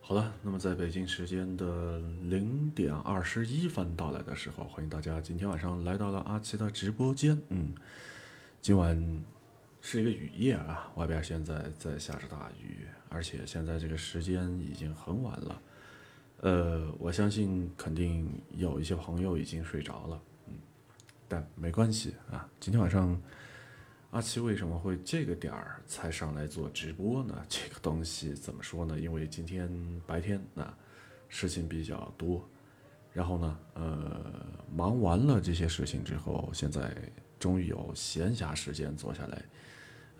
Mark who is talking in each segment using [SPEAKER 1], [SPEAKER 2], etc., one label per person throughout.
[SPEAKER 1] 好了，那么在北京时间的零点二十一分到来的时候，欢迎大家今天晚上来到了阿奇的直播间。嗯，今晚是一个雨夜啊，外边现在在下着大雨，而且现在这个时间已经很晚了。呃，我相信肯定有一些朋友已经睡着了，嗯，但没关系啊。今天晚上阿奇为什么会这个点儿才上来做直播呢？这个东西怎么说呢？因为今天白天啊事情比较多，然后呢，呃，忙完了这些事情之后，现在终于有闲暇时间坐下来，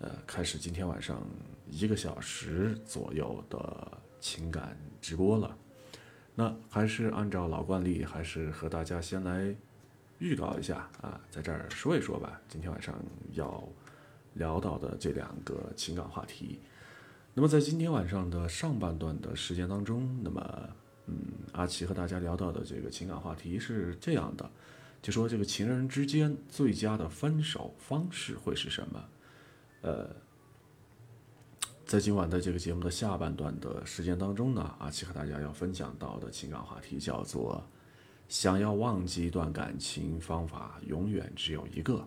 [SPEAKER 1] 呃，开始今天晚上一个小时左右的情感直播了。那还是按照老惯例，还是和大家先来预告一下啊，在这儿说一说吧。今天晚上要聊到的这两个情感话题。那么在今天晚上的上半段的时间当中，那么嗯，阿奇和大家聊到的这个情感话题是这样的，就说这个情人之间最佳的分手方式会是什么？呃，在今晚的这个节目的下半段的时间当中呢，阿奇和大家要分享到的情感话题叫做“想要忘记一段感情，方法永远只有一个”。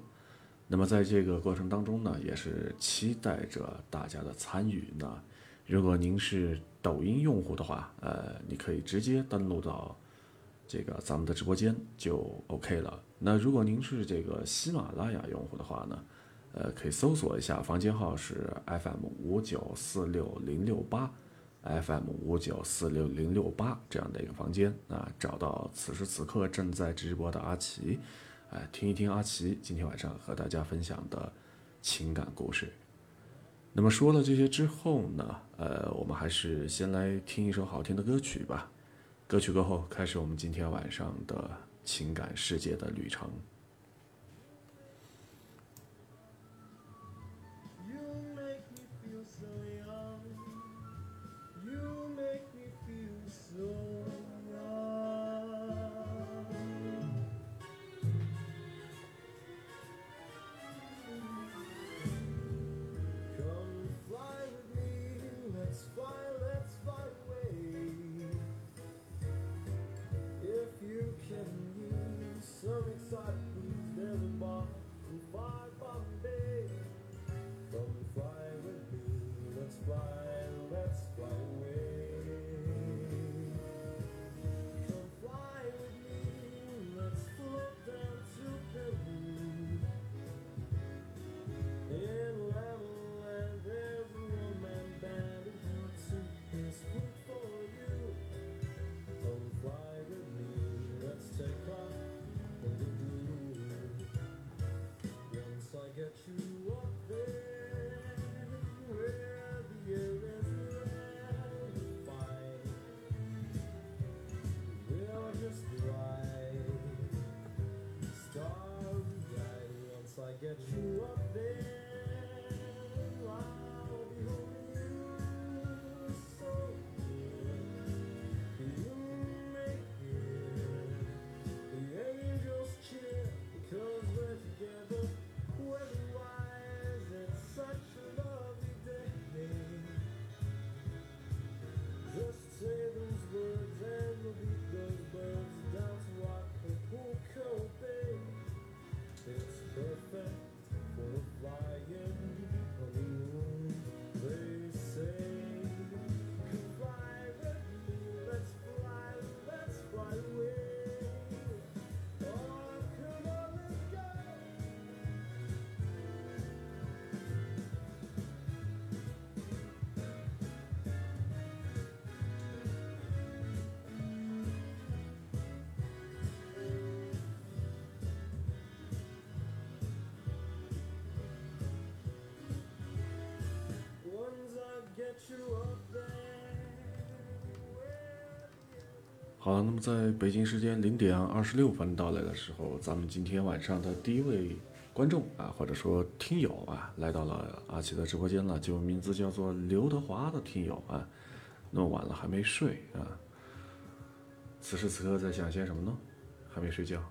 [SPEAKER 1] 那么在这个过程当中呢，也是期待着大家的参与那。如果您是抖音用户的话，呃，你可以直接登录到这个咱们的直播间就 OK 了。那如果您是这个喜马拉雅用户的话呢，呃，可以搜索一下，房间号是 FM 五九四六零六八，FM 五九四六零六八这样的一个房间啊，找到此时此刻正在直播的阿奇，哎，听一听阿奇今天晚上和大家分享的情感故事。那么说了这些之后呢，呃，我们还是先来听一首好听的歌曲吧。歌曲过后，开始我们今天晚上的情感世界的旅程。好，那么在北京时间零点二十六分到来的时候，咱们今天晚上的第一位观众啊，或者说听友啊，来到了阿奇的直播间了，就名字叫做刘德华的听友啊，那么晚了还没睡啊，此时此刻在想些什么呢？还没睡觉。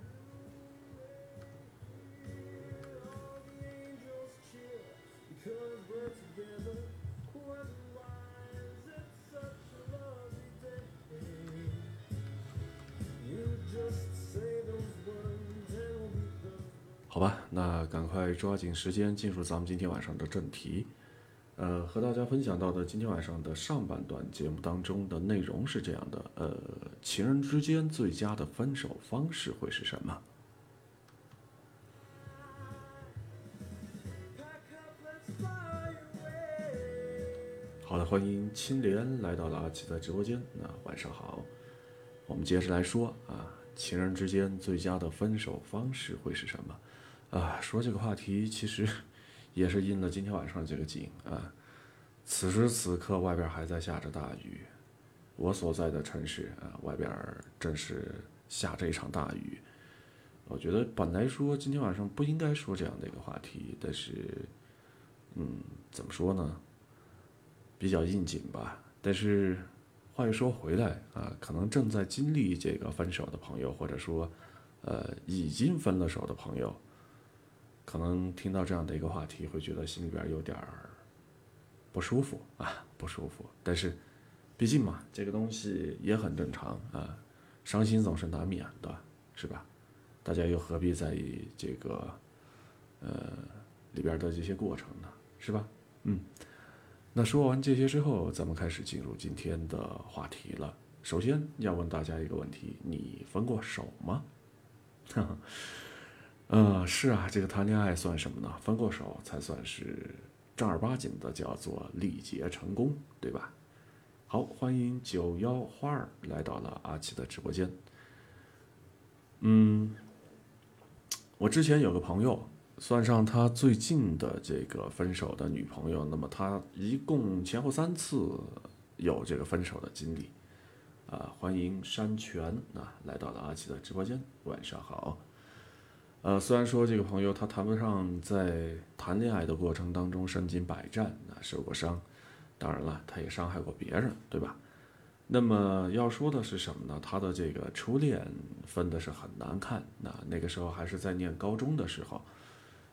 [SPEAKER 1] 抓紧时间进入咱们今天晚上的正题。呃，和大家分享到的今天晚上的上半段节目当中的内容是这样的：呃，情人之间最佳的分手方式会是什么？好的，欢迎青莲来到了阿奇的直播间。那晚上好，我们接着来说啊，情人之间最佳的分手方式会是什么？啊，说这个话题其实 也是应了今天晚上这个景啊。此时此刻，外边还在下着大雨，我所在的城市啊，外边正是下着一场大雨。我觉得本来说今天晚上不应该说这样的一个话题，但是，嗯，怎么说呢？比较应景吧。但是话又说回来啊，可能正在经历这个分手的朋友，或者说呃已经分了手的朋友，可能听到这样的一个话题，会觉得心里边有点儿不舒服啊，不舒服。但是毕竟嘛，这个东西也很正常啊，伤心总是难免的，是吧？大家又何必在意这个呃里边的这些过程呢？是吧？嗯。那说完这些之后，咱们开始进入今天的话题了。首先要问大家一个问题：你分过手吗？呃，是啊，这个谈恋爱算什么呢？分过手才算是正儿八经的叫做历劫成功，对吧？好，欢迎九幺花儿来到了阿奇的直播间。嗯，我之前有个朋友，算上他最近的这个分手的女朋友，那么他一共前后三次有这个分手的经历。啊，欢迎山泉啊，来到了阿奇的直播间，晚上好。呃，虽然说这个朋友他谈不上在谈恋爱的过程当中身经百战啊，受过伤，当然了，他也伤害过别人，对吧？那么要说的是什么呢？他的这个初恋分的是很难看，那那个时候还是在念高中的时候，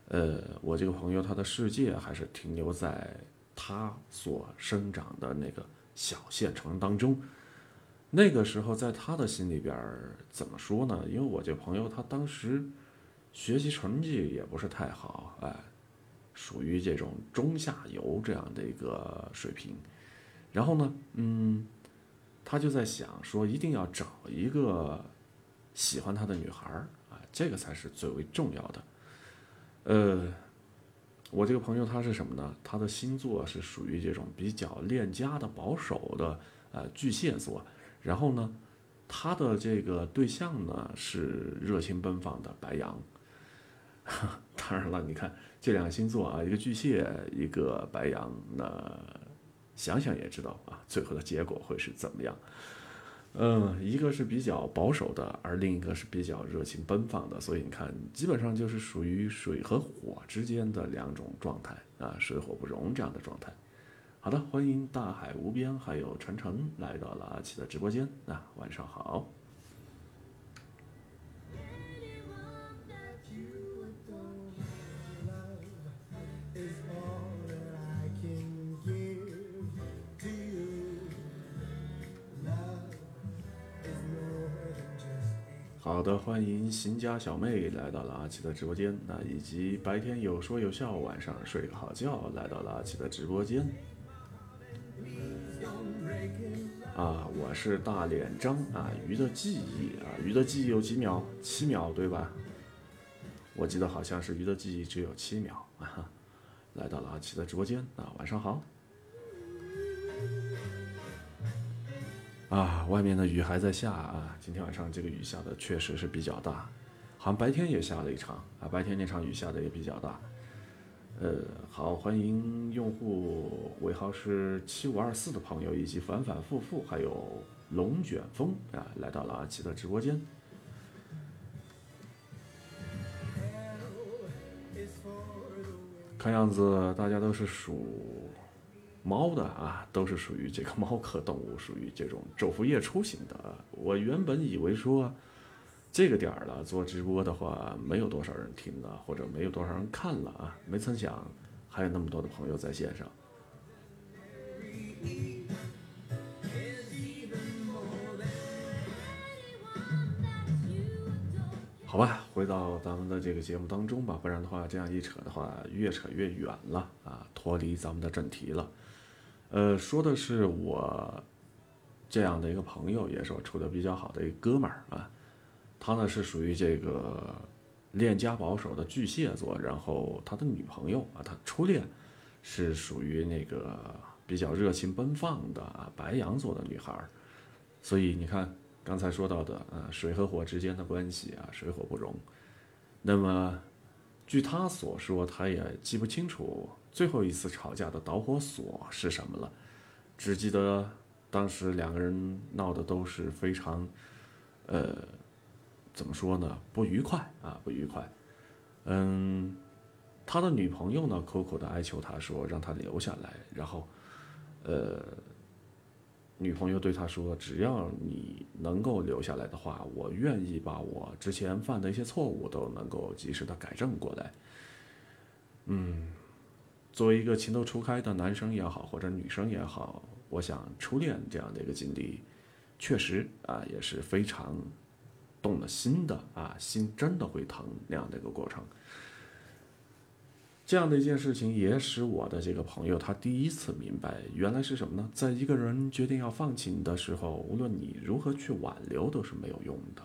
[SPEAKER 1] 呃，我这个朋友他的世界还是停留在他所生长的那个小县城当中。那个时候，在他的心里边怎么说呢？因为我这朋友他当时学习成绩也不是太好，哎，属于这种中下游这样的一个水平。然后呢，嗯，他就在想说，一定要找一个喜欢他的女孩儿啊，这个才是最为重要的。呃，我这个朋友他是什么呢？他的星座是属于这种比较恋家的、保守的，呃，巨蟹座。然后呢，他的这个对象呢是热情奔放的白羊。当然了，你看这两个星座啊，一个巨蟹，一个白羊，那想想也知道啊，最后的结果会是怎么样。嗯，一个是比较保守的，而另一个是比较热情奔放的，所以你看，基本上就是属于水和火之间的两种状态啊，水火不容这样的状态。好的，欢迎大海无边，还有晨晨来到了阿奇的直播间。啊、晚上好。好的，欢迎邢家小妹来到了阿奇的直播间。那以及白天有说有笑，晚上睡个好觉，来到了阿奇的直播间。啊，我是大脸张啊，鱼的记忆啊，鱼的记忆有几秒？七秒对吧？我记得好像是鱼的记忆只有七秒啊。来到了阿奇的直播间啊，晚上好。啊，外面的雨还在下啊，今天晚上这个雨下的确实是比较大，好像白天也下了一场啊，白天那场雨下的也比较大。呃，好，欢迎用户尾号是七五二四的朋友，以及反反复复，还有龙卷风啊，来到了阿奇的直播间。看样子大家都是属猫的啊，都是属于这个猫科动物，属于这种昼伏夜出型的。我原本以为说这个点儿了做直播的话，没有多少人听了，或者没有多少人看了啊，没曾想还有那么多的朋友在线上。好吧，回到咱们的这个节目当中吧，不然的话，这样一扯的话，越扯越远了啊，脱离咱们的正题了。呃，说的是我这样的一个朋友，也是我处的比较好的一个哥们儿啊。他呢是属于这个恋家保守的巨蟹座，然后他的女朋友啊，他初恋是属于那个比较热情奔放的啊白羊座的女孩儿，所以你看。刚才说到的啊，水和火之间的关系啊，水火不容。那么，据他所说，他也记不清楚最后一次吵架的导火索是什么了，只记得当时两个人闹的都是非常，呃，怎么说呢？不愉快啊，不愉快。嗯，他的女朋友呢，苦苦的哀求他说，让他留下来，然后，呃。女朋友对他说：“只要你能够留下来的话，我愿意把我之前犯的一些错误都能够及时的改正过来。”嗯，作为一个情窦初开的男生也好，或者女生也好，我想初恋这样的一个经历，确实啊也是非常动了心的啊，心真的会疼那样的一个过程。这样的一件事情也使我的这个朋友他第一次明白，原来是什么呢？在一个人决定要放弃你的时候，无论你如何去挽留都是没有用的，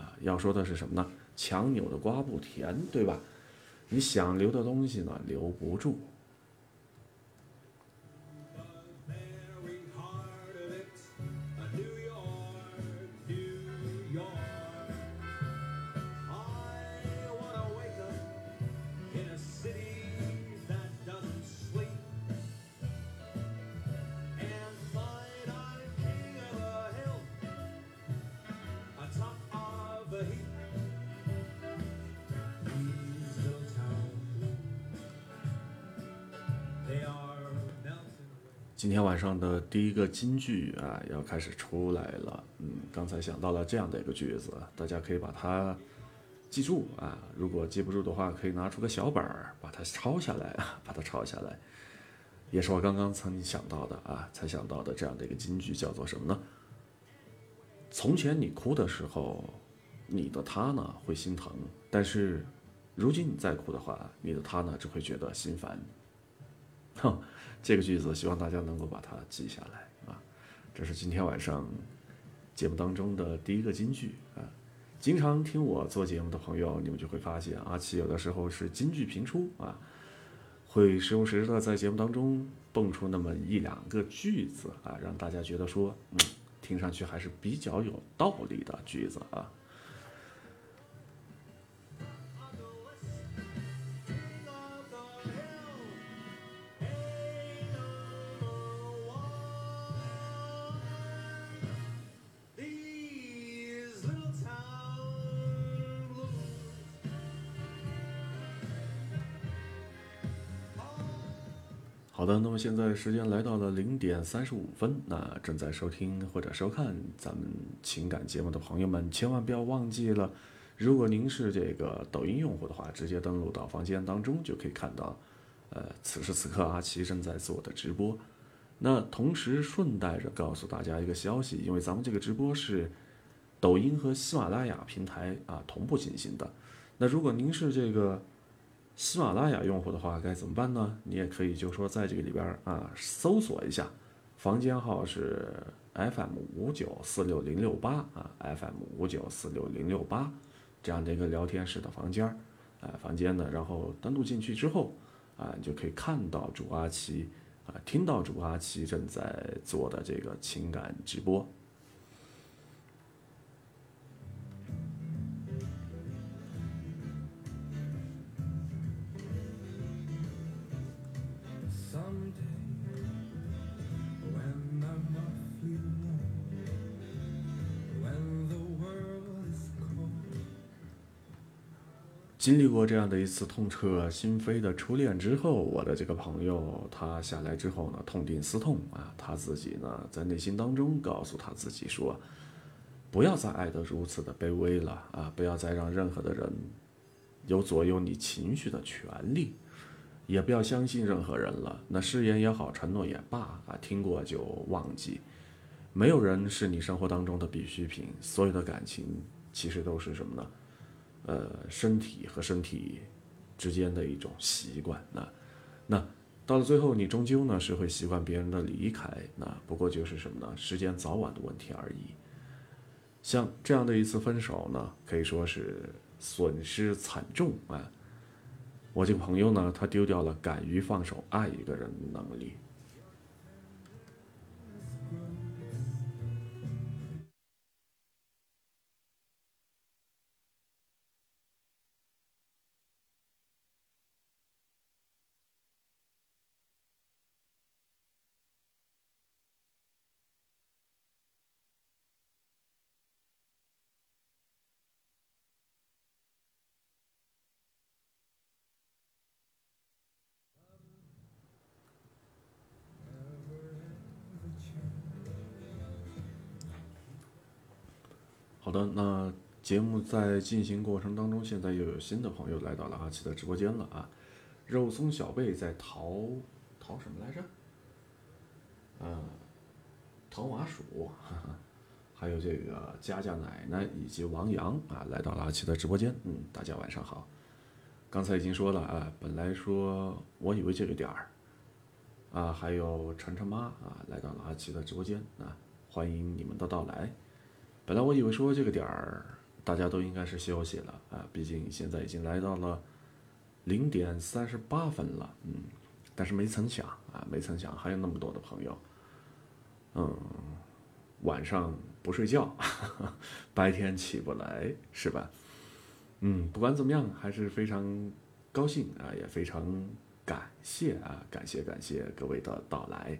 [SPEAKER 1] 啊，要说的是什么呢？强扭的瓜不甜，对吧？你想留的东西呢，留不住。今天晚上的第一个金句啊，要开始出来了。嗯，刚才想到了这样的一个句子，大家可以把它记住啊。如果记不住的话，可以拿出个小本儿，把它抄下来啊，把它抄下来。也是我刚刚曾经想到的啊，才想到的这样的一个金句，叫做什么呢？从前你哭的时候，你的他呢会心疼，但是如今你再哭的话，你的他呢只会觉得心烦。哼。这个句子，希望大家能够把它记下来啊！这是今天晚上节目当中的第一个金句啊！经常听我做节目的朋友，你们就会发现，阿奇有的时候是金句频出啊，会时不时的在节目当中蹦出那么一两个句子啊，让大家觉得说，嗯，听上去还是比较有道理的句子啊。么现在时间来到了零点三十五分，那正在收听或者收看咱们情感节目的朋友们，千万不要忘记了，如果您是这个抖音用户的话，直接登录到房间当中就可以看到，呃，此时此刻阿奇正在做的直播。那同时顺带着告诉大家一个消息，因为咱们这个直播是抖音和喜马拉雅平台啊同步进行的，那如果您是这个。喜马拉雅用户的话该怎么办呢？你也可以就说在这个里边啊搜索一下，房间号是 FM 五九四六零六八啊，FM 五九四六零六八这样的一个聊天室的房间儿，啊房间呢，然后登录进去之后啊，你就可以看到主阿奇啊，听到主阿奇正在做的这个情感直播。经历过这样的一次痛彻心扉的初恋之后，我的这个朋友他下来之后呢，痛定思痛啊，他自己呢在内心当中告诉他自己说，不要再爱得如此的卑微了啊，不要再让任何的人有左右你情绪的权利，也不要相信任何人了。那誓言也好，承诺也罢啊，听过就忘记。没有人是你生活当中的必需品，所有的感情其实都是什么呢？呃，身体和身体之间的一种习惯，那那到了最后，你终究呢是会习惯别人的离开，那不过就是什么呢？时间早晚的问题而已。像这样的一次分手呢，可以说是损失惨重啊。我这个朋友呢，他丢掉了敢于放手爱一个人的能力。节目在进行过程当中，现在又有新的朋友来到了阿奇的直播间了啊！肉松小贝在淘淘什么来着？呃，淘麻薯，哈哈，还有这个佳佳奶奶以及王洋啊，来到了阿奇的直播间。嗯，大家晚上好。刚才已经说了啊，本来说我以为这个点儿啊，还有晨晨妈啊，来到了阿奇的直播间啊，欢迎你们的到来。本来我以为说这个点儿大家都应该是休息了啊，毕竟现在已经来到了零点三十八分了，嗯，但是没曾想啊，没曾想还有那么多的朋友，嗯，晚上不睡觉，白天起不来是吧？嗯，不管怎么样，还是非常高兴啊，也非常感谢啊，感谢感谢各位的到来。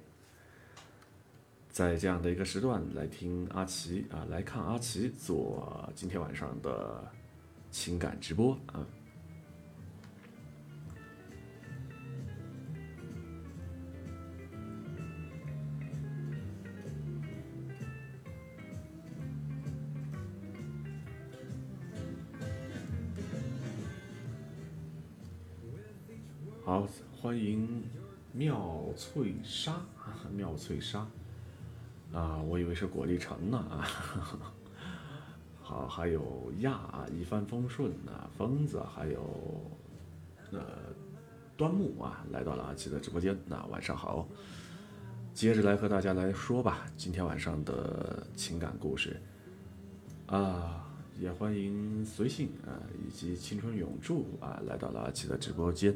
[SPEAKER 1] 在这样的一个时段来听阿奇啊，来看阿奇做今天晚上的情感直播啊。好，欢迎妙翠莎，妙翠莎。啊，我以为是果粒橙呢啊！好，还有亚一帆风顺啊，疯子，还有呃端木啊，来到了阿奇的直播间。那晚上好，接着来和大家来说吧，今天晚上的情感故事啊，也欢迎随性啊以及青春永驻啊来到了阿奇的直播间。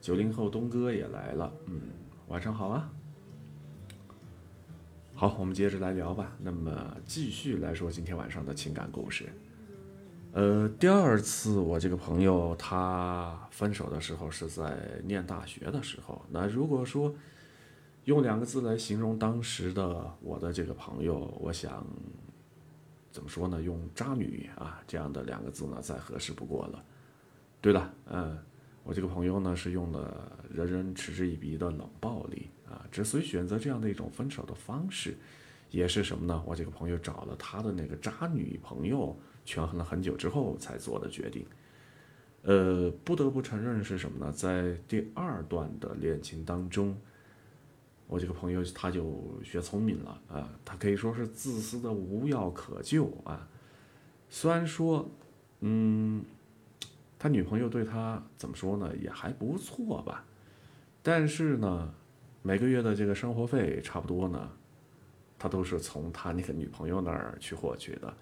[SPEAKER 1] 九零后东哥也来了，嗯，晚上好啊。好，我们接着来聊吧。那么继续来说今天晚上的情感故事。呃，第二次我这个朋友他分手的时候是在念大学的时候。那如果说用两个字来形容当时的我的这个朋友，我想怎么说呢？用渣女啊这样的两个字呢，再合适不过了。对了，嗯，我这个朋友呢是用了人人嗤之以鼻的冷暴力。啊，之所以选择这样的一种分手的方式，也是什么呢？我这个朋友找了他的那个渣女朋友，权衡了很久之后才做的决定。呃，不得不承认是什么呢？在第二段的恋情当中，我这个朋友他就学聪明了啊，他可以说是自私的无药可救啊。虽然说，嗯，他女朋友对他怎么说呢，也还不错吧，但是呢。每个月的这个生活费差不多呢，他都是从他那个女朋友那儿去获取的。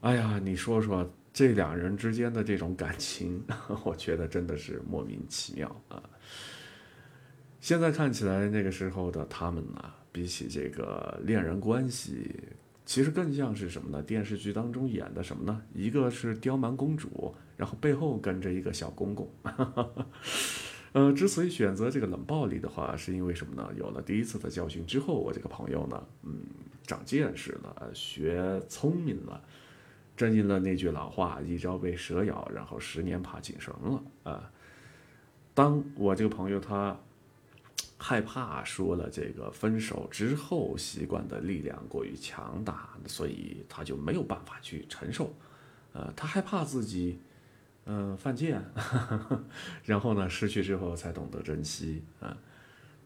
[SPEAKER 1] 哎呀，你说说这两人之间的这种感情，我觉得真的是莫名其妙啊。现在看起来，那个时候的他们呢，比起这个恋人关系，其实更像是什么呢？电视剧当中演的什么呢？一个是刁蛮公主，然后背后跟着一个小公公。呃，之所以选择这个冷暴力的话，是因为什么呢？有了第一次的教训之后，我这个朋友呢，嗯，长见识了，学聪明了，正应了那句老话：“一朝被蛇咬，然后十年怕井绳了。”啊，当我这个朋友他害怕说了这个分手之后，习惯的力量过于强大，所以他就没有办法去承受。呃，他害怕自己，嗯，犯贱，然后呢，失去之后才懂得珍惜啊。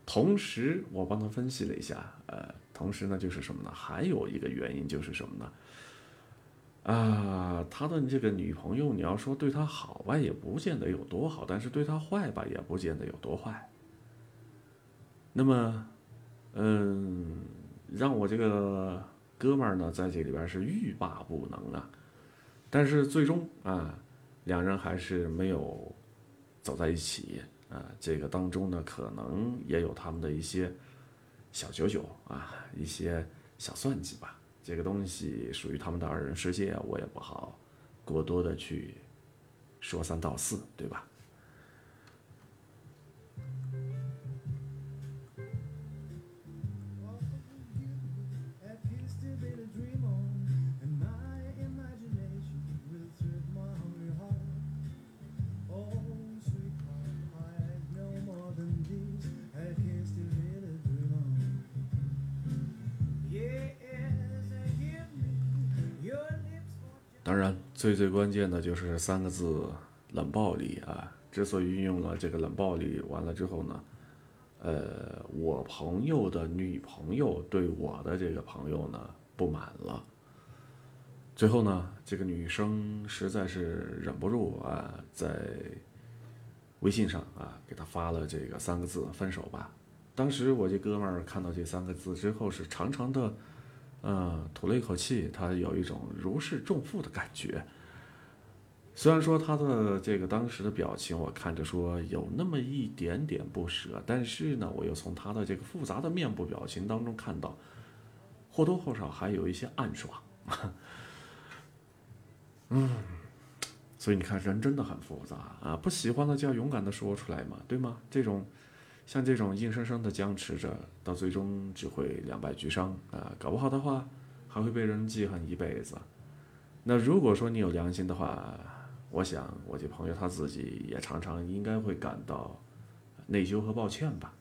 [SPEAKER 1] 同时，我帮他分析了一下，呃，同时呢，就是什么呢？还有一个原因就是什么呢？啊，他的这个女朋友，你要说对他好吧，也不见得有多好；但是对他坏吧，也不见得有多坏。那么，嗯，让我这个哥们儿呢，在这里边是欲罢不能啊。但是最终啊，两人还是没有走在一起啊。这个当中呢，可能也有他们的一些小九九啊，一些小算计吧。这个东西属于他们的二人世界，我也不好过多的去说三道四，对吧？最最关键的就是三个字“冷暴力”啊！之所以运用了这个冷暴力，完了之后呢，呃，我朋友的女朋友对我的这个朋友呢不满了。最后呢，这个女生实在是忍不住啊，在微信上啊给他发了这个三个字“分手吧”。当时我这哥们儿看到这三个字之后，是长长的。嗯，吐了一口气，他有一种如释重负的感觉。虽然说他的这个当时的表情，我看着说有那么一点点不舍，但是呢，我又从他的这个复杂的面部表情当中看到，或多或少还有一些暗爽。嗯，所以你看，人真的很复杂啊！不喜欢的就要勇敢的说出来嘛，对吗？这种。像这种硬生生的僵持着，到最终只会两败俱伤啊！搞不好的话，还会被人记恨一辈子。那如果说你有良心的话，我想我这朋友他自己也常常应该会感到内疚和抱歉吧。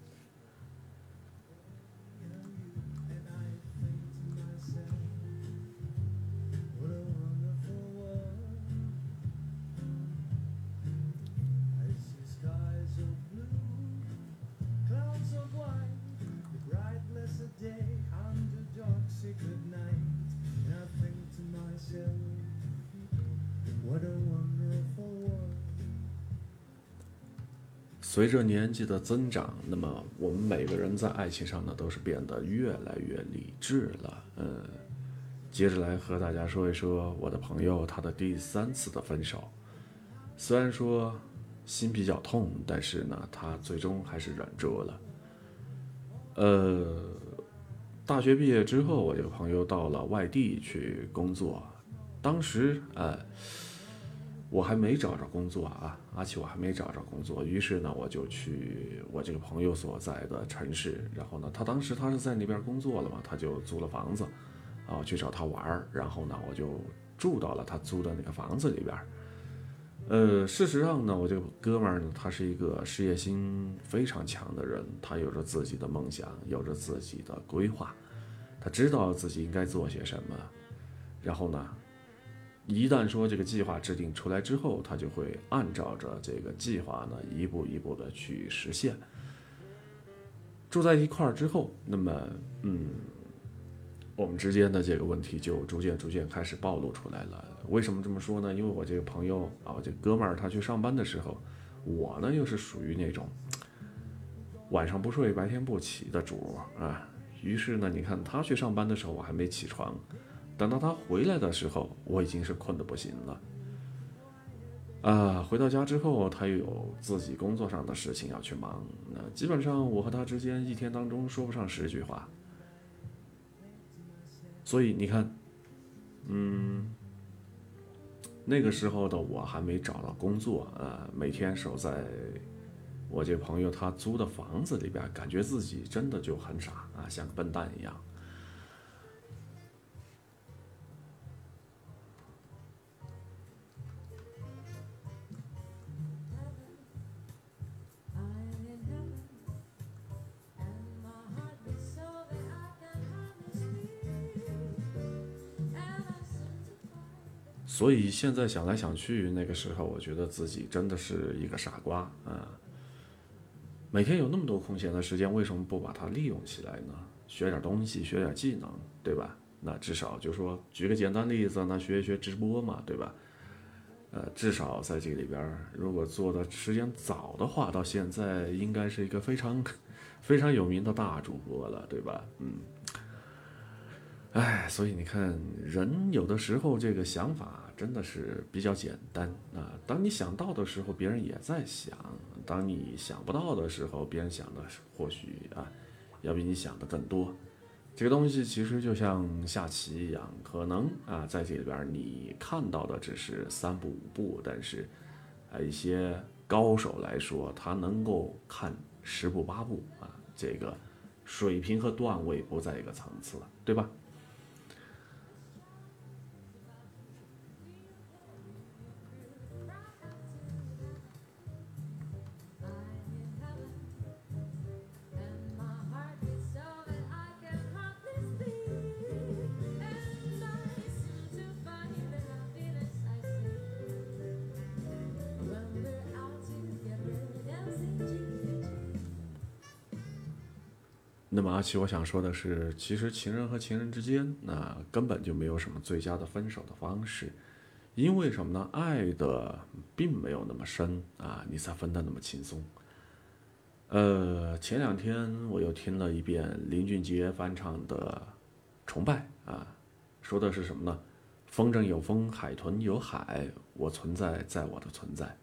[SPEAKER 1] 随着年纪的增长，那么我们每个人在爱情上呢，都是变得越来越理智了。嗯，接着来和大家说一说我的朋友他的第三次的分手。虽然说心比较痛，但是呢，他最终还是忍住了。呃，大学毕业之后，我这个朋友到了外地去工作，当时呃。我还没找着工作啊，阿奇，我还没找着工作。于是呢，我就去我这个朋友所在的城市。然后呢，他当时他是在那边工作了嘛，他就租了房子，啊，去找他玩儿。然后呢，我就住到了他租的那个房子里边。呃，事实上呢，我这个哥们儿呢，他是一个事业心非常强的人，他有着自己的梦想，有着自己的规划，他知道自己应该做些什么。然后呢？一旦说这个计划制定出来之后，他就会按照着这个计划呢，一步一步的去实现。住在一块儿之后，那么，嗯，我们之间的这个问题就逐渐逐渐开始暴露出来了。为什么这么说呢？因为我这个朋友啊，我这哥们儿他去上班的时候，我呢又是属于那种晚上不睡、白天不起的主啊。于是呢，你看他去上班的时候，我还没起床。等到他回来的时候，我已经是困得不行了。啊，回到家之后，他又有自己工作上的事情要去忙，那基本上我和他之间一天当中说不上十句话。所以你看，嗯，那个时候的我还没找到工作，呃，每天守在我这朋友他租的房子里边，感觉自己真的就很傻啊，像个笨蛋一样。所以现在想来想去，那个时候我觉得自己真的是一个傻瓜啊！每天有那么多空闲的时间，为什么不把它利用起来呢？学点东西，学点技能，对吧？那至少就说举个简单例子，那学一学直播嘛，对吧？呃，至少在这里边，如果做的时间早的话，到现在应该是一个非常非常有名的大主播了，对吧？嗯。哎，所以你看，人有的时候这个想法真的是比较简单啊。当你想到的时候，别人也在想；当你想不到的时候，别人想的或许啊，要比你想的更多。这个东西其实就像下棋一样，可能啊，在这里边你看到的只是三步五步，但是啊，一些高手来说，他能够看十步八步啊，这个水平和段位不在一个层次，对吧？那么阿奇，我想说的是，其实情人和情人之间，那根本就没有什么最佳的分手的方式，因为什么呢？爱的并没有那么深啊，你才分得那么轻松。呃，前两天我又听了一遍林俊杰翻唱的《崇拜》啊，说的是什么呢？风筝有风，海豚有海，我存在在我的存在。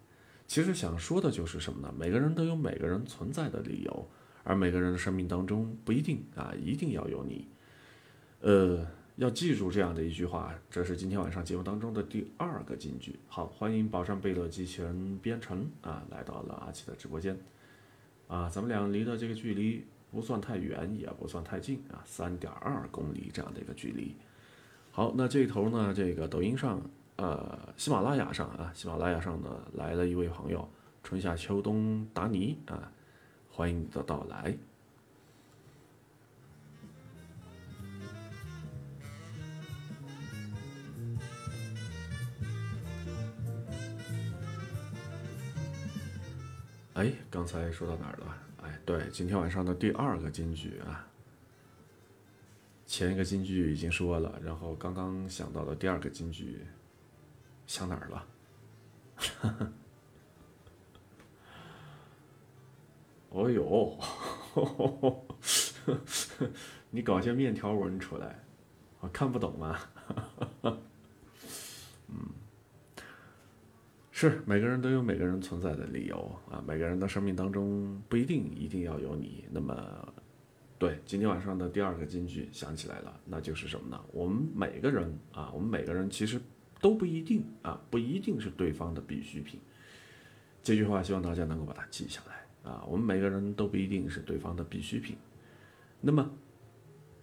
[SPEAKER 1] 其实想说的就是什么呢？每个人都有每个人存在的理由。而每个人的生命当中不一定啊，一定要有你。呃，要记住这样的一句话，这是今天晚上节目当中的第二个金句。好，欢迎宝山贝乐机器人编程啊，来到了阿奇的直播间。啊，咱们俩离的这个距离不算太远，也不算太近啊，三点二公里这样的一个距离。好，那这头呢，这个抖音上，呃，喜马拉雅上啊，喜马拉雅上呢来了一位朋友，春夏秋冬达尼啊。欢迎你的到来。哎，刚才说到哪儿了？哎，对，今天晚上的第二个金句啊，前一个金句已经说了，然后刚刚想到的第二个金句，想哪儿了？哦呦，你搞些面条纹出来，我看不懂吗？嗯，是每个人都有每个人存在的理由啊，每个人的生命当中不一定一定要有你。那么，对，今天晚上的第二个金句想起来了，那就是什么呢？我们每个人啊，我们每个人其实都不一定啊，不一定是对方的必需品。这句话希望大家能够把它记下来。啊，我们每个人都不一定是对方的必需品。那么，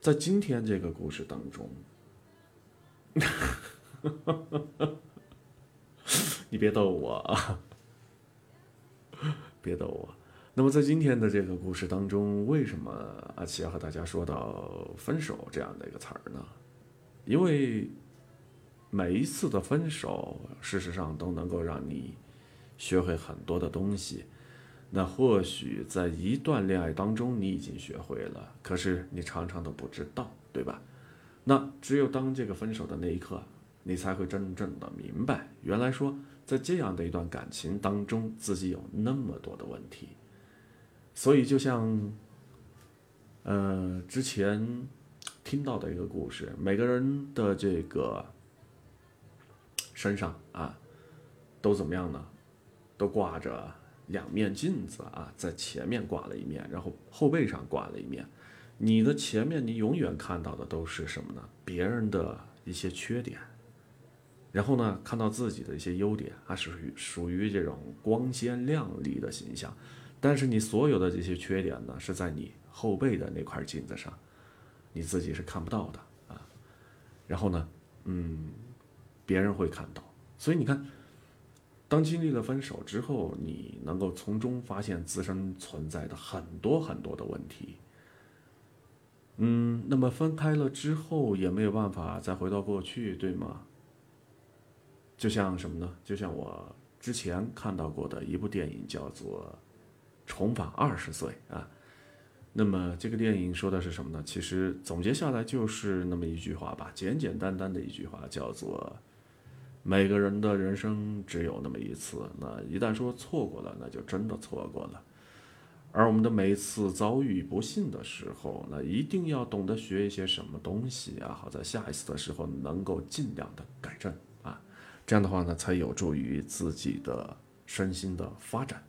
[SPEAKER 1] 在今天这个故事当中，你别逗我啊，别逗我。那么，在今天的这个故事当中，为什么阿奇要和大家说到分手这样的一个词儿呢？因为每一次的分手，事实上都能够让你学会很多的东西。那或许在一段恋爱当中，你已经学会了，可是你常常都不知道，对吧？那只有当这个分手的那一刻，你才会真正的明白，原来说在这样的一段感情当中，自己有那么多的问题。所以就像，呃，之前听到的一个故事，每个人的这个身上啊，都怎么样呢？都挂着。两面镜子啊，在前面挂了一面，然后后背上挂了一面。你的前面，你永远看到的都是什么呢？别人的一些缺点，然后呢，看到自己的一些优点，啊，属于属于这种光鲜亮丽的形象。但是你所有的这些缺点呢，是在你后背的那块镜子上，你自己是看不到的啊。然后呢，嗯，别人会看到。所以你看。当经历了分手之后，你能够从中发现自身存在的很多很多的问题。嗯，那么分开了之后也没有办法再回到过去，对吗？就像什么呢？就像我之前看到过的一部电影，叫做《重返二十岁》啊。那么这个电影说的是什么呢？其实总结下来就是那么一句话吧，简简单单的一句话，叫做“每个人的人生只有那么一次，那一旦说错过了，那就真的错过了。而我们的每一次遭遇不幸的时候，那一定要懂得学一些什么东西啊，好在下一次的时候能够尽量的改正啊，这样的话呢，才有助于自己的身心的发展。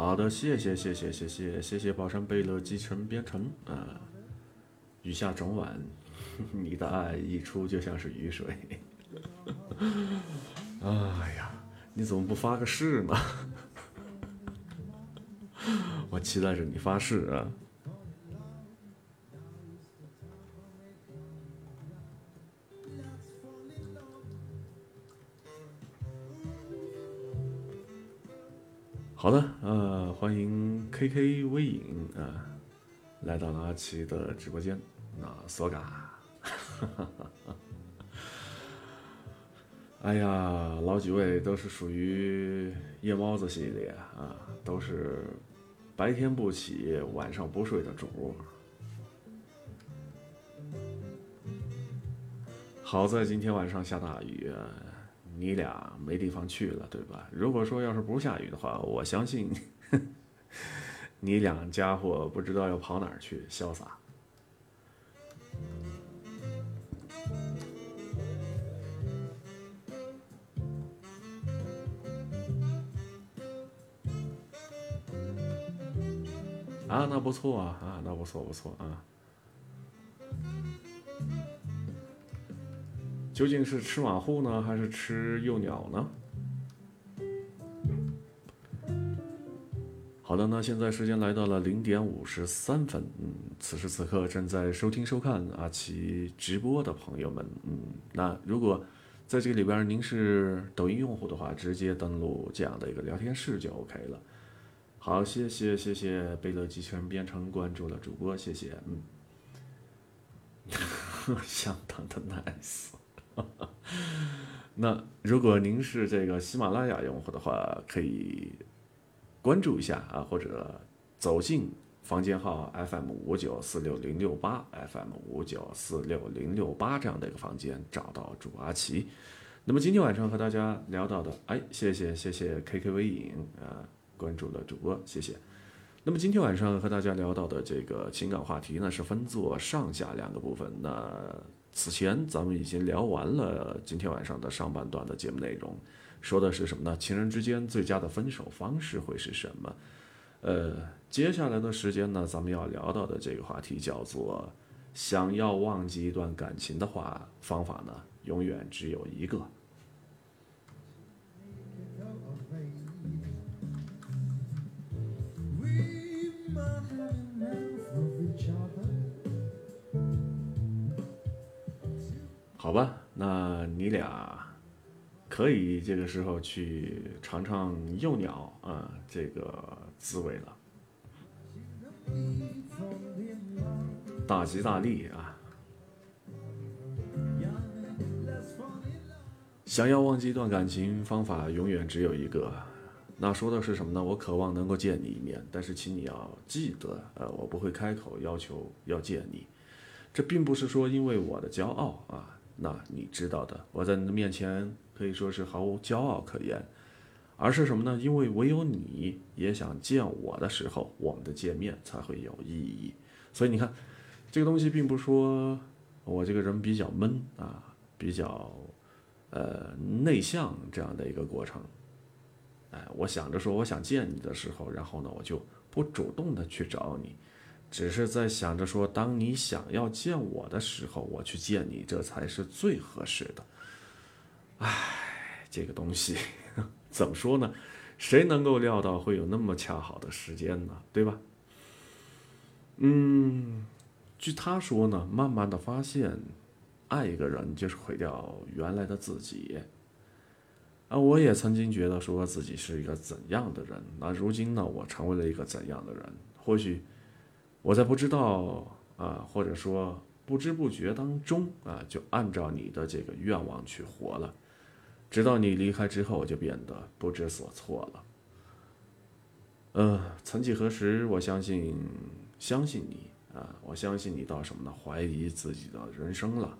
[SPEAKER 1] 好的，谢谢谢谢谢谢谢谢宝山贝勒继承编程啊、雨下整晚，你的爱溢出就像是雨水。哎呀，你怎么不发个誓呢？我期待着你发誓啊！好的，呃，欢迎 KK 微影啊、来到了阿奇的直播间。那索嘎，哎呀，老几位都是属于夜猫子系列啊，都是白天不起，晚上不睡的主。好在今天晚上下大雨，你俩没地方去了，对吧？如果说要是不下雨的话，我相信 你两家伙不知道要跑哪儿去潇洒。啊，那不错啊，啊，那不错不错啊。究竟是吃马户呢，还是吃幼鸟呢？好的，那现在时间来到了零点五十三分，嗯，此时此刻正在收听收看阿奇直播的朋友们，嗯，那如果在这个里边您是抖音用户的话，直接登录这样的一个聊天室就 OK 了。好，谢谢谢谢贝勒机器人编程关注了主播，谢谢，嗯，相当的 nice。那如果您是这个喜马拉雅用户的话，可以关注一下啊，或者走进房间号 FM 五九四六零六八 FM 五九四六零六八这样的一个房间，找到主阿奇。那么今天晚上和大家聊到的，哎，谢谢谢谢 KK 微影啊，关注了主播，谢谢。那么今天晚上和大家聊到的这个情感话题呢，是分作上下两个部分。那此前咱们已经聊完了今天晚上的上半段的节目内容，说的是什么呢？情人之间最佳的分手方式会是什么？呃，接下来的时间呢，咱们要聊到的这个话题叫做：想要忘记一段感情的话，方法呢，永远只有一个。好吧，那你俩可以这个时候去尝尝幼鸟啊、这个滋味了，大吉大利啊！想要忘记一段感情，方法永远只有一个。那说的是什么呢？我渴望能够见你一面，但是请你要记得，呃，我不会开口要求要见你。这并不是说因为我的骄傲啊，那你知道的，我在你的面前可以说是毫无骄傲可言，而是什么呢？因为唯有你也想见我的时候，我们的见面才会有意义。所以你看，这个东西并不是说我这个人比较闷啊，比较呃内向这样的一个过程。哎，我想着说我想见你的时候，然后呢，我就不主动的去找你，只是在想着说，当你想要见我的时候，我去见你，这才是最合适的。哎，这个东西 怎么说呢？谁能够料到会有那么恰好的时间呢？对吧？嗯，据他说呢，慢慢的发现，爱一个人就是毁掉原来的自己。啊，我也曾经觉得说自己是一个怎样的人，那如今呢，我成为了一个怎样的人，或许我在不知道啊，或者说不知不觉当中啊，就按照你的这个愿望去活了，直到你离开之后，我就变得不知所措了。呃，曾几何时，我相信，相信你啊，我相信你到什么呢？怀疑自己的人生了。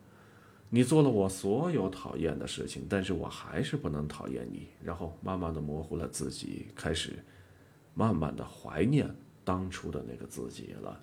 [SPEAKER 1] 你做了我所有讨厌的事情，但是我还是不能讨厌你。然后慢慢的模糊了自己，开始慢慢的怀念当初的那个自己了。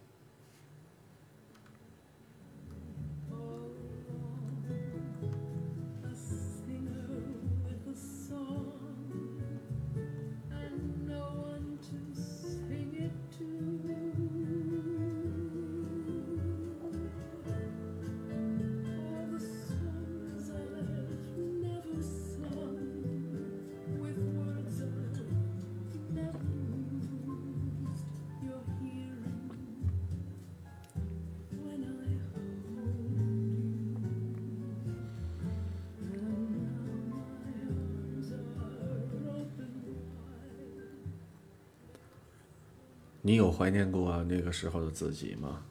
[SPEAKER 1] 怀念过那个时候的自己吗？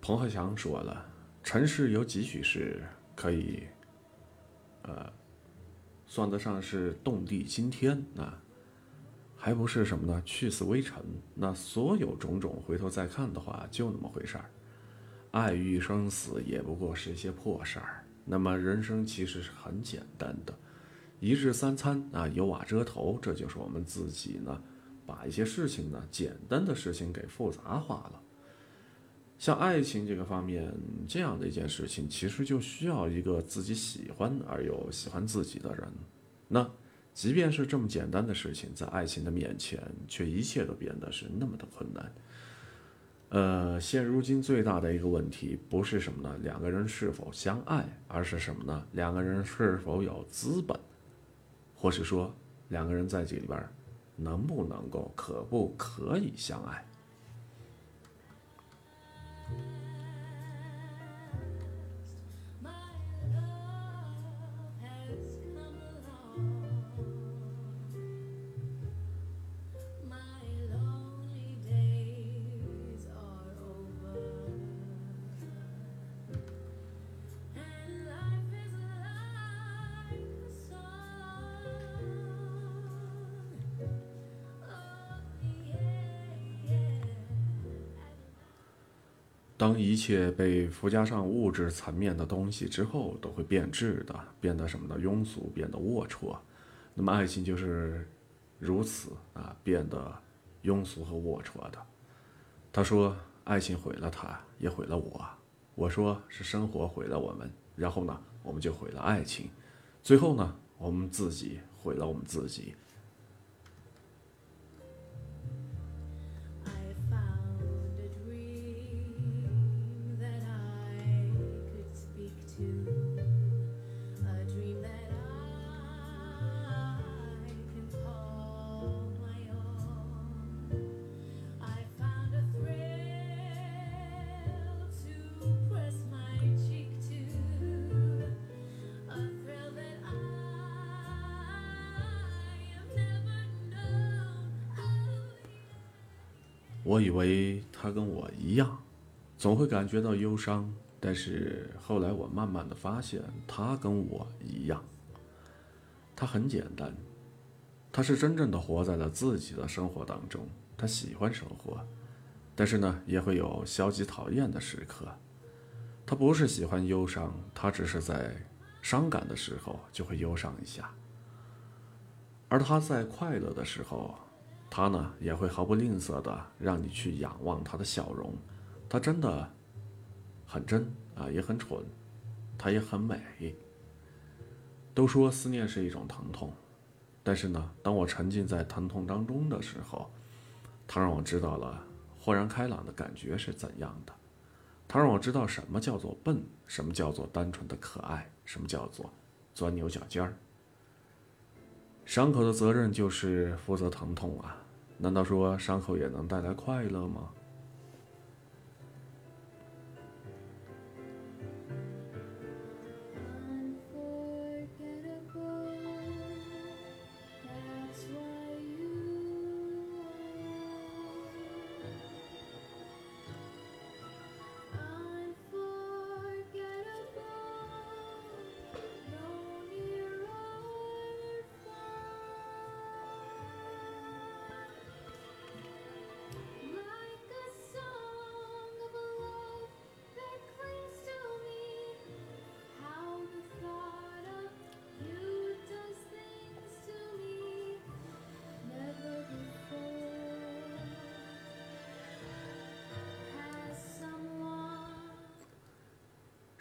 [SPEAKER 1] 彭鹤祥说了，尘世有几许事可以，呃，算得上是动地惊天啊，还不是什么呢？去死微尘。那所有种种，回头再看的话，就那么回事儿。爱欲生死也不过是一些破事儿。那么人生其实是很简单的，一日三餐啊，有瓦遮头，这就是我们自己呢。把一些事情呢，简单的事情给复杂化了。像爱情这个方面，这样的一件事情，其实就需要一个自己喜欢而又喜欢自己的人。那即便是这么简单的事情，在爱情的面前，却一切都变得是那么的困难。呃，现如今最大的一个问题，不是什么呢？两个人是否相爱，而是什么呢？两个人是否有资本，或是说两个人在这里边。能不能够，可不可以相爱？当一切被附加上物质层面的东西之后，都会变质的，变得什么呢？庸俗，变得龌龊。那么爱情就是如此啊，变得庸俗和龌龊的。他说，爱情毁了他，也毁了我。我说是生活毁了我们，然后呢，我们就毁了爱情，最后呢，我们自己毁了我们自己。会感觉到忧伤。但是后来我慢慢的发现，他跟我一样，他很简单，他是真正的活在了自己的生活当中。他喜欢生活，但是呢，也会有消极讨厌的时刻。他不是喜欢忧伤，他只是在伤感的时候就会忧伤一下。而他在快乐的时候。他呢也会毫不吝啬的让你去仰望他的笑容，他真的很真啊，也很蠢，他也很美。都说思念是一种疼痛，但是呢，当我沉浸在疼痛当中的时候，他让我知道了豁然开朗的感觉是怎样的。他让我知道什么叫做笨，什么叫做单纯的可爱，什么叫做钻牛角尖儿。伤口的责任就是负责疼痛啊，难道说伤口也能带来快乐吗？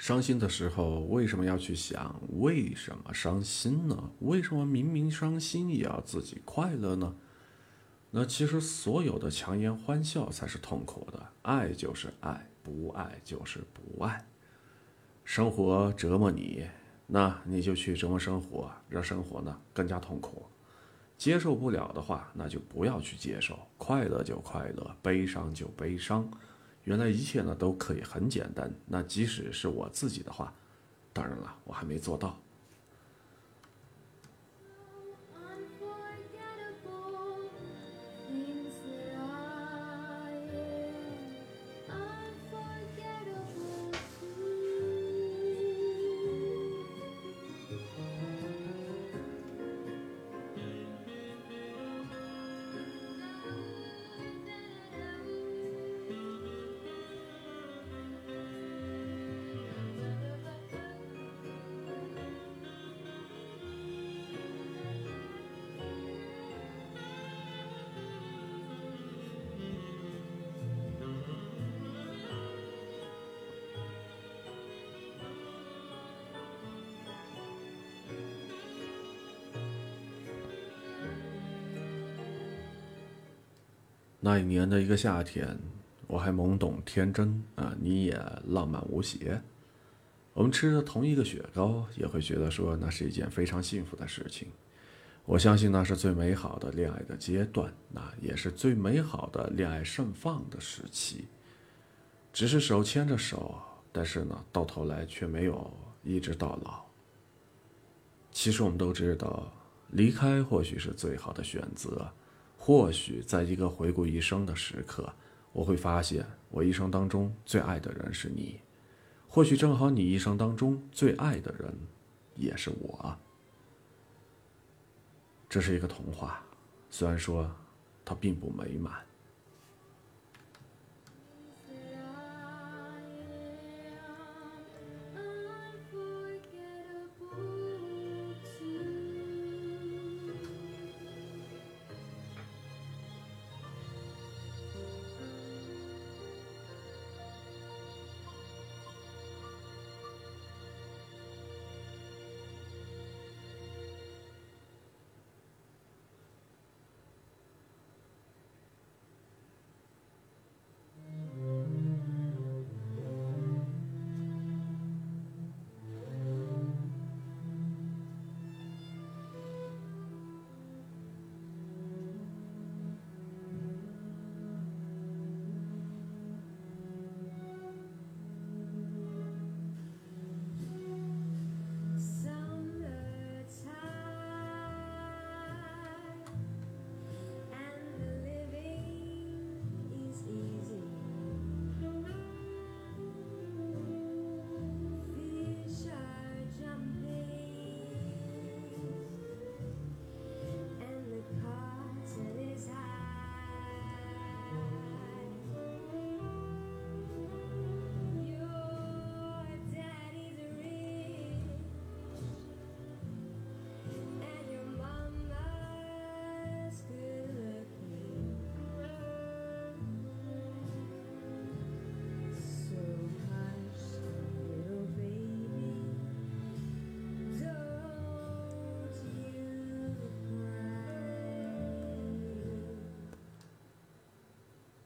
[SPEAKER 1] 伤心的时候为什么要去想为什么伤心呢？为什么明明伤心也要自己快乐呢？那其实所有的强颜欢笑才是痛苦的，爱就是爱，不爱就是不爱。生活折磨你，那你就去折磨生活，让生活呢更加痛苦。接受不了的话，那就不要去接受。快乐就快乐，悲伤就悲伤。原来一切呢都可以很简单。那即使是我自己的话，当然了，我还没做到。那一年的一个夏天，我还懵懂天真啊，你也浪漫无邪。我们吃着同一个雪糕，也会觉得说那是一件非常幸福的事情。我相信那是最美好的恋爱的阶段，那也是最美好的恋爱盛放的时期。只是手牵着手，但是呢，到头来却没有一直到老。其实我们都知道，离开或许是最好的选择。或许在一个回顾一生的时刻，我会发现我一生当中最爱的人是你。或许正好你一生当中最爱的人也是我。这是一个童话，虽然说它并不美满。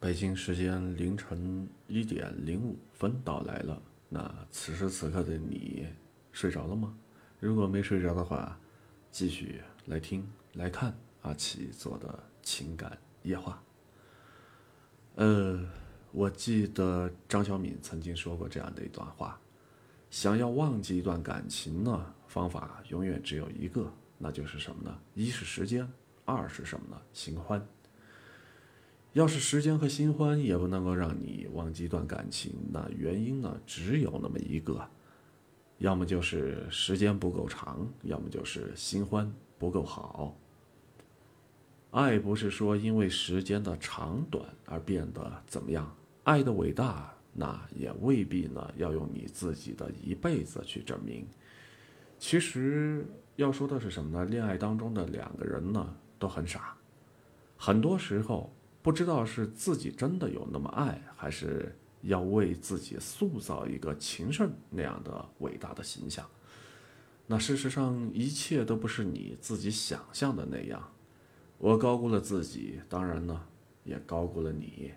[SPEAKER 1] 北京时间凌晨一点零五分到来了。那此时此刻的你睡着了吗？如果没睡着的话，继续来听来看阿奇做的情感夜话。呃，我记得张小敏曾经说过这样的一段话：想要忘记一段感情呢，方法永远只有一个，那就是什么呢？一是时间，二是什么呢？新欢。要是时间和新欢也不能够让你忘记一段感情，那原因呢只有那么一个，要么就是时间不够长，要么就是新欢不够好。爱不是说因为时间的长短而变得怎么样，爱的伟大，那也未必呢要用你自己的一辈子去证明。其实要说的是什么呢？恋爱当中的两个人呢都很傻，很多时候。不知道是自己真的有那么爱，还是要为自己塑造一个情圣那样的伟大的形象。那事实上，一切都不是你自己想象的那样。我高估了自己，当然呢，也高估了你。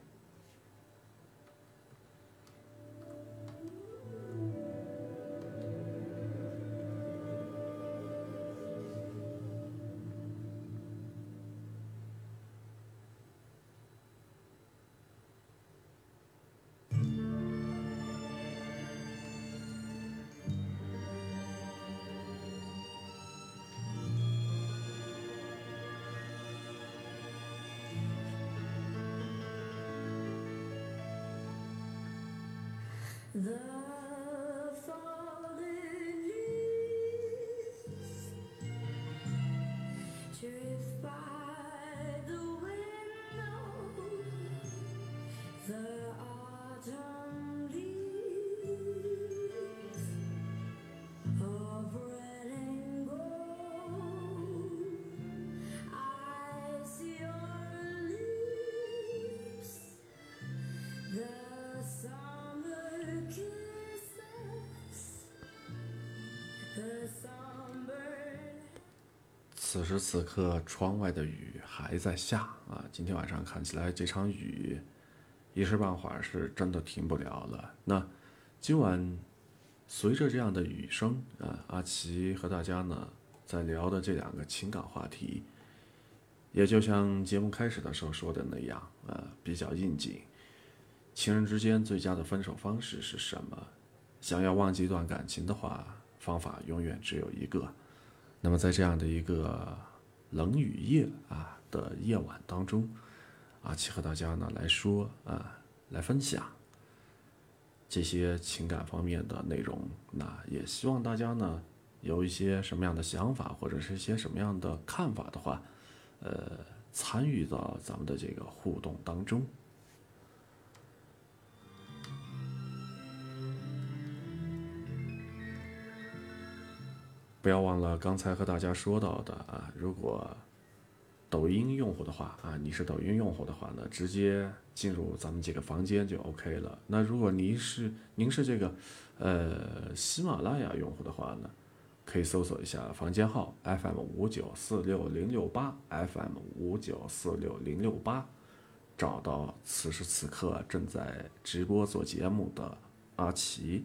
[SPEAKER 1] 此时此刻，窗外的雨还在下啊！今天晚上看起来这场雨一时半会儿是真的停不了了。那今晚随着这样的雨声啊，阿奇和大家呢在聊的这两个情感话题，也就像节目开始的时候说的那样，呃，比较应景。情人之间最佳的分手方式是什么？想要忘记一段感情的话，方法永远只有一个。那么在这样的一个冷雨夜啊的夜晚当中，阿奇和大家呢来说啊，来分享这些情感方面的内容。那也希望大家呢有一些什么样的想法，或者是一些什么样的看法的话，呃，参与到咱们的这个互动当中。不要忘了刚才和大家说到的啊，如果抖音用户的话啊，你是抖音用户的话呢，直接进入咱们这个房间就 OK 了。那如果您是您是这个呃喜马拉雅用户的话呢，可以搜索一下房间号 FM 五九四六零六八 FM 五九四六零六八，找到此时此刻正在直播做节目的阿奇。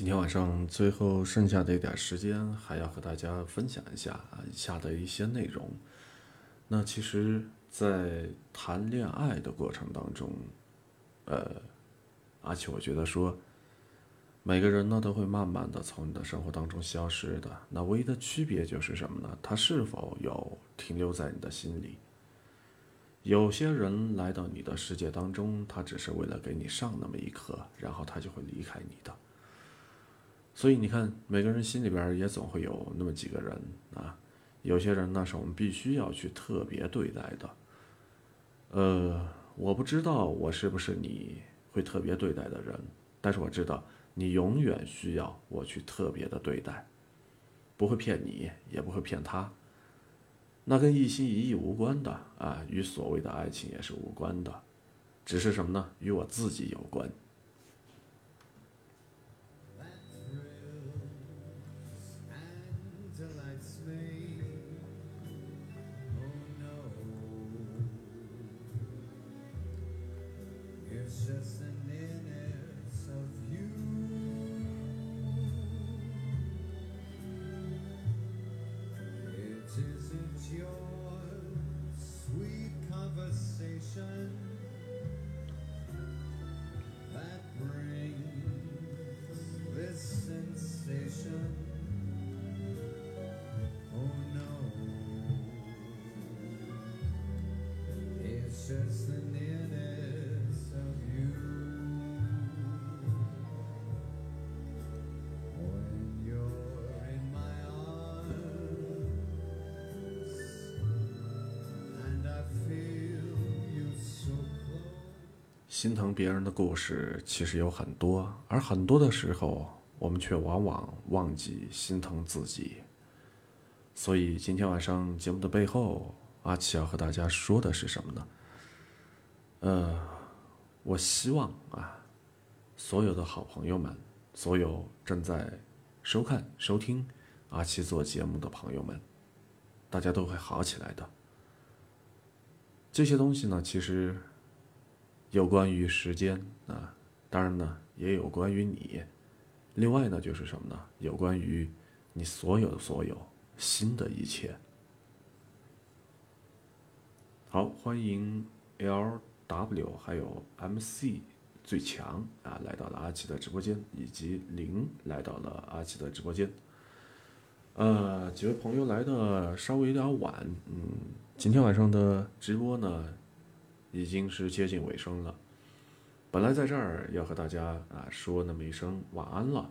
[SPEAKER 1] 今天晚上最后剩下的一点时间，还要和大家分享一下以下的一些内容。那其实，在谈恋爱的过程当中，呃，而且我觉得说，每个人呢都会慢慢的从你的生活当中消失的。那唯一的区别就是什么呢？他是否有停留在你的心里？有些人来到你的世界当中，他只是为了给你上那么一课，然后他就会离开你的。所以你看，每个人心里边也总会有那么几个人啊，有些人呢是我们必须要去特别对待的。呃，我不知道我是不是你会特别对待的人，但是我知道你永远需要我去特别的对待，不会骗你，也不会骗他。那跟一心一意无关的啊，与所谓的爱情也是无关的，只是什么呢？与我自己有关。
[SPEAKER 2] Isn't your sweet conversation that brings this sensation. Oh no, it's just
[SPEAKER 1] 心疼别人的故事其实有很多，而很多的时候，我们却往往忘记心疼自己。所以今天晚上节目的背后，阿奇要和大家说的是什么呢？呃，我希望啊，所有的好朋友们，所有正在收看、收听阿奇做节目的朋友们，大家都会好起来的。这些东西呢，其实有关于时间啊，当然呢，也有关于你。另外呢，就是什么呢？有关于你所有的所有新的一切。好，欢迎 L W 还有 M C 最强啊，来到了阿奇的直播间，以及零来到了阿奇的直播间。呃，几位朋友来的稍微有点晚，嗯，今天晚上的直播呢，已经是接近尾声了。本来在这儿要和大家啊说那么一声晚安了，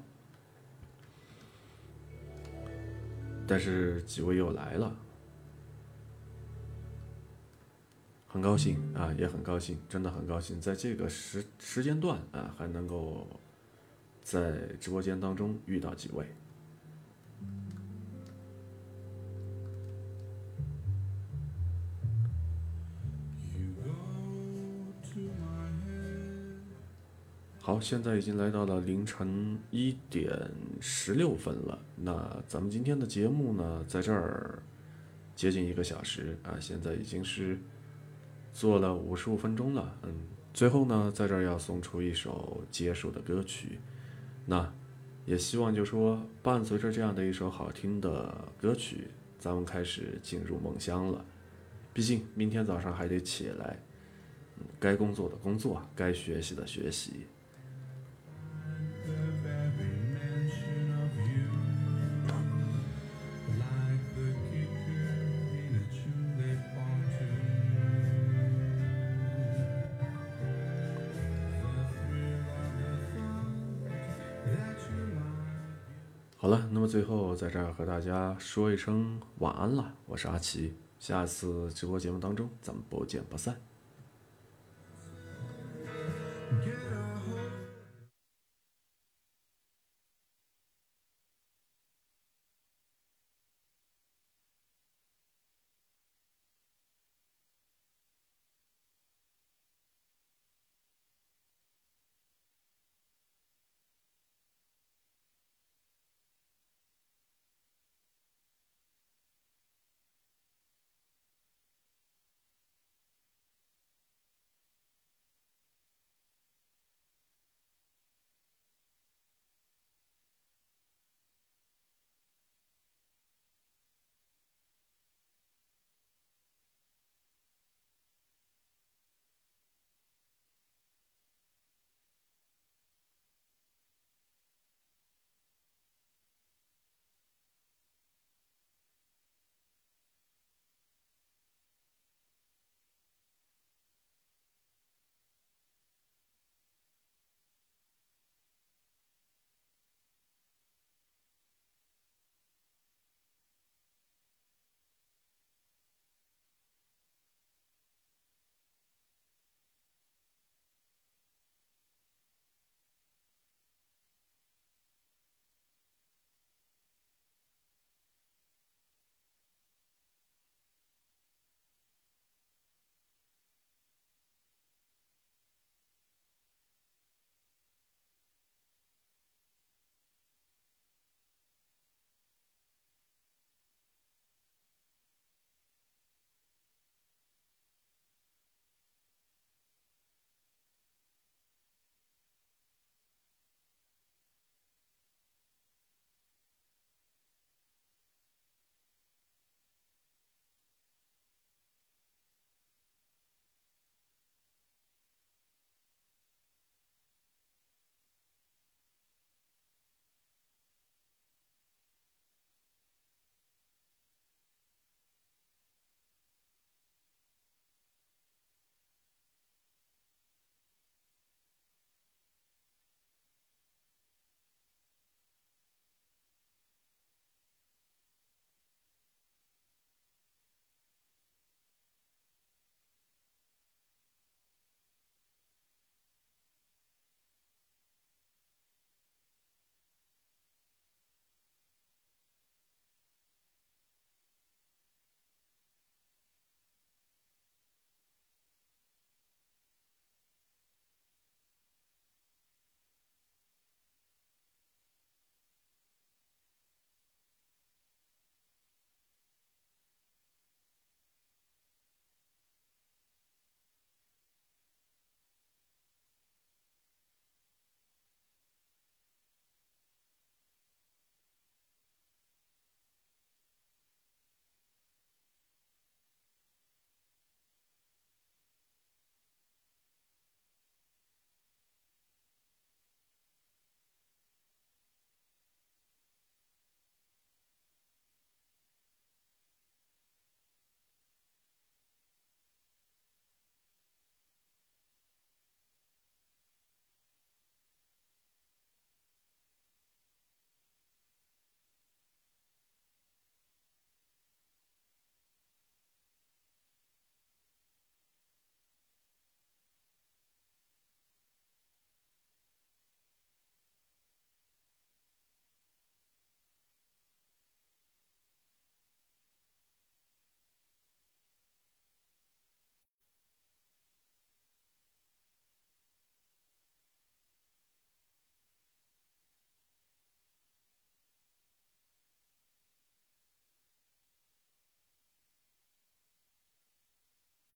[SPEAKER 1] 但是几位又来了，很高兴啊，也很高兴，真的很高兴，在这个时时间段啊，还能够在直播间当中遇到几位。好，现在已经来到了凌晨一点十六分了。那咱们今天的节目呢，在这儿接近一个小时啊，现在已经是做了五十五分钟了。嗯，最后呢，在这儿要送出一首结束的歌曲。那也希望就说，伴随着这样的一首好听的歌曲，咱们开始进入梦乡了。毕竟明天早上还得起来，嗯该工作的工作，该学习的学习。最后在这儿和大家说一声晚安了，我是阿奇，下次直播节目当中咱们不见不散。